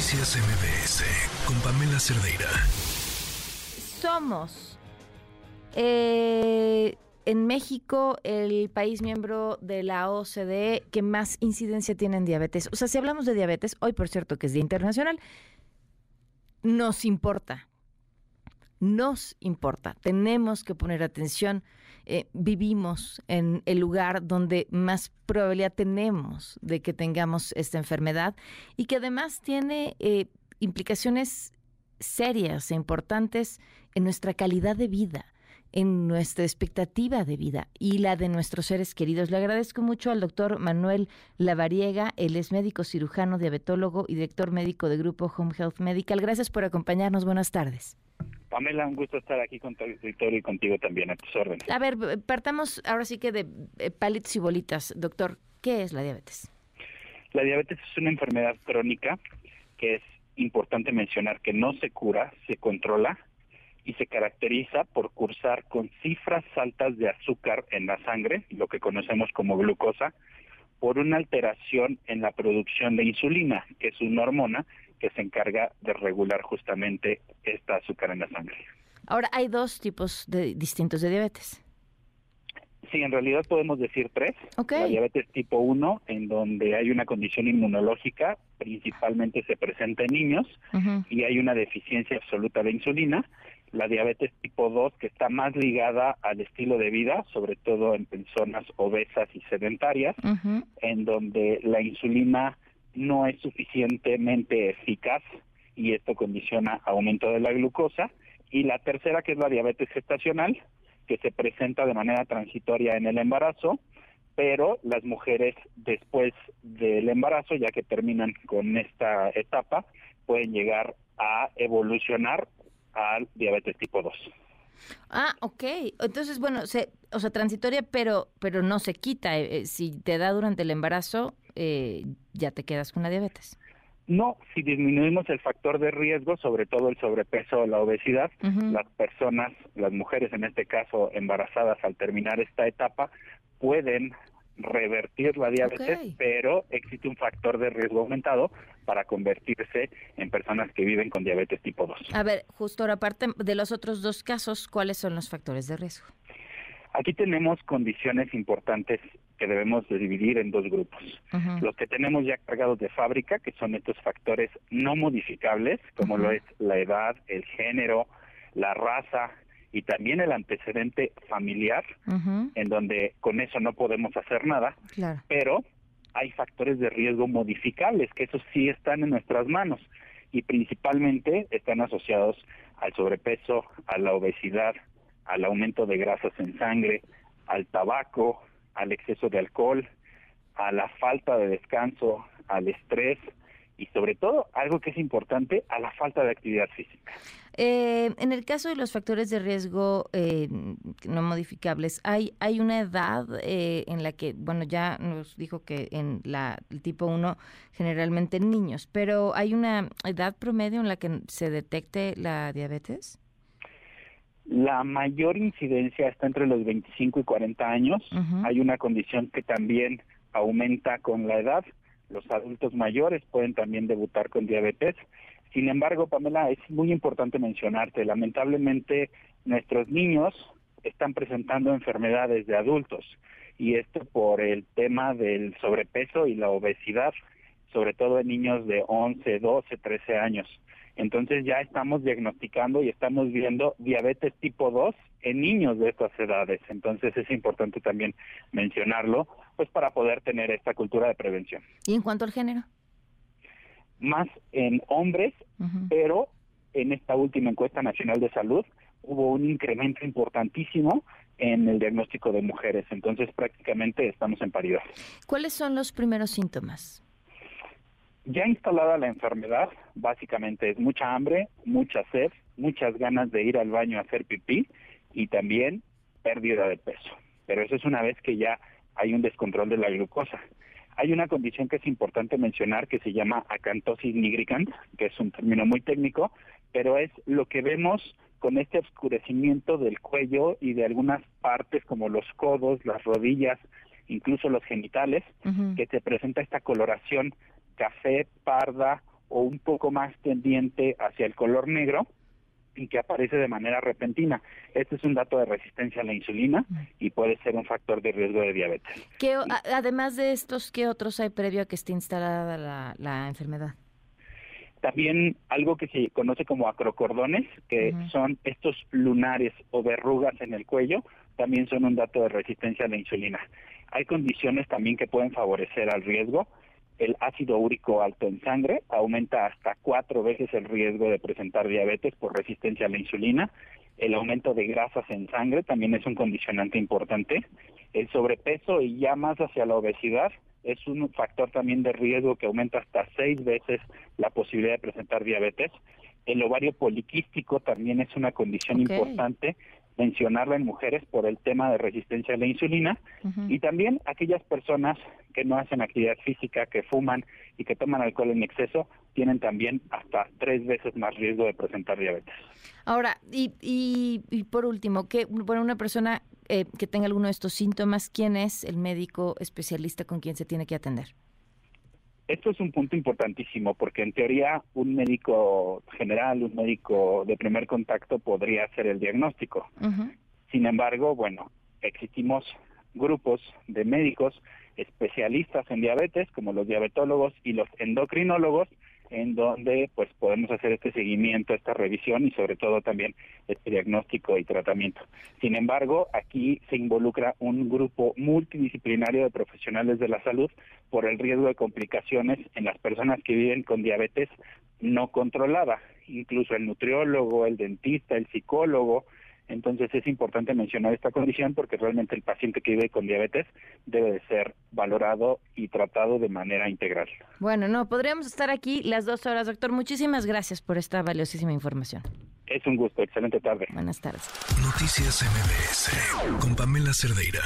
Noticias MBS con Pamela Cerdeira. Somos eh, en México el país miembro de la OCDE que más incidencia tiene en diabetes. O sea, si hablamos de diabetes, hoy por cierto que es Día Internacional, nos importa. Nos importa. Tenemos que poner atención. Eh, vivimos en el lugar donde más probabilidad tenemos de que tengamos esta enfermedad y que además tiene eh, implicaciones serias e importantes en nuestra calidad de vida en nuestra expectativa de vida y la de nuestros seres queridos. Le agradezco mucho al doctor Manuel Lavariega, él es médico cirujano, diabetólogo y director médico de Grupo Home Health Medical. Gracias por acompañarnos. Buenas tardes. Pamela, un gusto estar aquí con tu auditorio y contigo también, a tus órdenes. A ver, partamos ahora sí que de eh, palitos y bolitas. Doctor, ¿qué es la diabetes? La diabetes es una enfermedad crónica que es importante mencionar que no se cura, se controla y se caracteriza por cursar con cifras altas de azúcar en la sangre, lo que conocemos como glucosa, por una alteración en la producción de insulina, que es una hormona que se encarga de regular justamente esta azúcar en la sangre. Ahora, hay dos tipos de, distintos de diabetes. Sí, en realidad podemos decir tres. La diabetes tipo 1, en donde hay una condición inmunológica, principalmente se presenta en niños, y hay una deficiencia absoluta de insulina la diabetes tipo 2 que está más ligada al estilo de vida, sobre todo en personas obesas y sedentarias, en donde la insulina no es suficientemente eficaz y esto condiciona aumento de la glucosa. Y la tercera que es la diabetes gestacional, que se presenta de manera transitoria en el embarazo, pero las mujeres después del embarazo, ya que terminan con esta etapa, pueden llegar a evolucionar al diabetes tipo 2. Ah, ok. Entonces, bueno, se, o sea, transitoria, pero, pero no se quita. Eh, eh, si te da durante el embarazo, eh, ya te quedas con la diabetes. No, si disminuimos el factor de riesgo, sobre todo el sobrepeso o la obesidad, las personas, las mujeres en este caso embarazadas al terminar esta etapa, pueden revertir la diabetes, pero existe un factor de riesgo aumentado para convertirse en personas que viven con diabetes tipo 2. A ver, justo ahora, aparte de los otros dos casos, ¿cuáles son los factores de riesgo? Aquí tenemos condiciones importantes que debemos de dividir en dos grupos. Los que tenemos ya cargados de fábrica, que son estos factores no modificables, como lo es la edad, el género, la raza, y también el antecedente familiar, en donde con eso no podemos hacer nada, pero hay factores de riesgo modificables, que esos sí están en nuestras manos y principalmente están asociados al sobrepeso, a la obesidad, al aumento de grasas en sangre, al tabaco, al exceso de alcohol, a la falta de descanso, al estrés y sobre todo, algo que es importante, a la falta de actividad física. Eh, en el caso de los factores de riesgo eh, no modificables, ¿hay, hay una edad eh, en la que, bueno, ya nos dijo que en la el tipo 1 generalmente en niños, pero ¿hay una edad promedio en la que se detecte la diabetes? La mayor incidencia está entre los 25 y 40 años. Hay una condición que también aumenta con la edad. Los adultos mayores pueden también debutar con diabetes. Sin embargo, Pamela, es muy importante mencionarte, lamentablemente nuestros niños están presentando enfermedades de adultos y esto por el tema del sobrepeso y la obesidad, sobre todo en niños de 11, 12, 13 años. Entonces ya estamos diagnosticando y estamos viendo diabetes tipo 2 en niños de estas edades. Entonces es importante también mencionarlo, pues para poder tener esta cultura de prevención. ¿Y en cuanto al género? más en hombres, pero en esta última encuesta nacional de salud hubo un incremento importantísimo en el diagnóstico de mujeres. Entonces prácticamente estamos en paridad. ¿Cuáles son los primeros síntomas? Ya instalada la enfermedad, básicamente es mucha hambre, mucha sed, muchas ganas de ir al baño a hacer pipí y también pérdida de peso. Pero eso es una vez que ya hay un descontrol de la glucosa. Hay una condición que es importante mencionar que se llama acantosis nigricans, que es un término muy técnico, pero es lo que vemos con este oscurecimiento del cuello y de algunas partes como los codos, las rodillas, incluso los genitales, que te presenta esta coloración café, parda o un poco más tendiente hacia el color negro y que aparece de manera repentina. Este es un dato de resistencia a la insulina y puede ser un factor de riesgo de diabetes. además de estos, ¿qué otros hay previo a que esté instalada la, enfermedad? También algo que se conoce como acrocordones, que son estos lunares o verrugas en el cuello, también son un dato de resistencia a la insulina. Hay condiciones también que pueden favorecer al riesgo, el ácido úrico alto en sangre aumenta hasta cuatro veces el riesgo de presentar diabetes por resistencia a la insulina. El aumento de grasas en sangre también es un condicionante importante. El sobrepeso y ya más hacia la obesidad es un factor también de riesgo que aumenta hasta seis veces la posibilidad de presentar diabetes. El ovario poliquístico también es una condición importante mencionarla en mujeres por el tema de resistencia a la insulina y también aquellas personas que no hacen actividad física, que fuman y que toman alcohol en exceso, tienen también hasta tres veces más riesgo de presentar diabetes. Ahora, y, y, por último, que bueno, una persona eh, que tenga alguno de estos síntomas, ¿quién es el médico especialista con quien se tiene que atender? Esto es un punto importantísimo porque en teoría un médico general, un médico de primer contacto podría hacer el diagnóstico. Sin embargo, bueno, existimos grupos de médicos especialistas en diabetes como los diabetólogos y los endocrinólogos en donde pues podemos hacer este seguimiento, esta revisión y sobre todo también este diagnóstico y tratamiento. Sin embargo, aquí se involucra un grupo multidisciplinario de profesionales de la salud por el riesgo de complicaciones en las personas que viven con diabetes no controlada, incluso el nutriólogo, el dentista, el psicólogo, entonces es importante mencionar esta condición porque realmente el paciente que vive con diabetes debe de ser valorado y tratado de manera integral. Bueno, no, podríamos estar aquí las dos horas, doctor. Muchísimas gracias por esta valiosísima información. Es un gusto, excelente tarde. Buenas tardes. Noticias MBS con Pamela Cerdeira.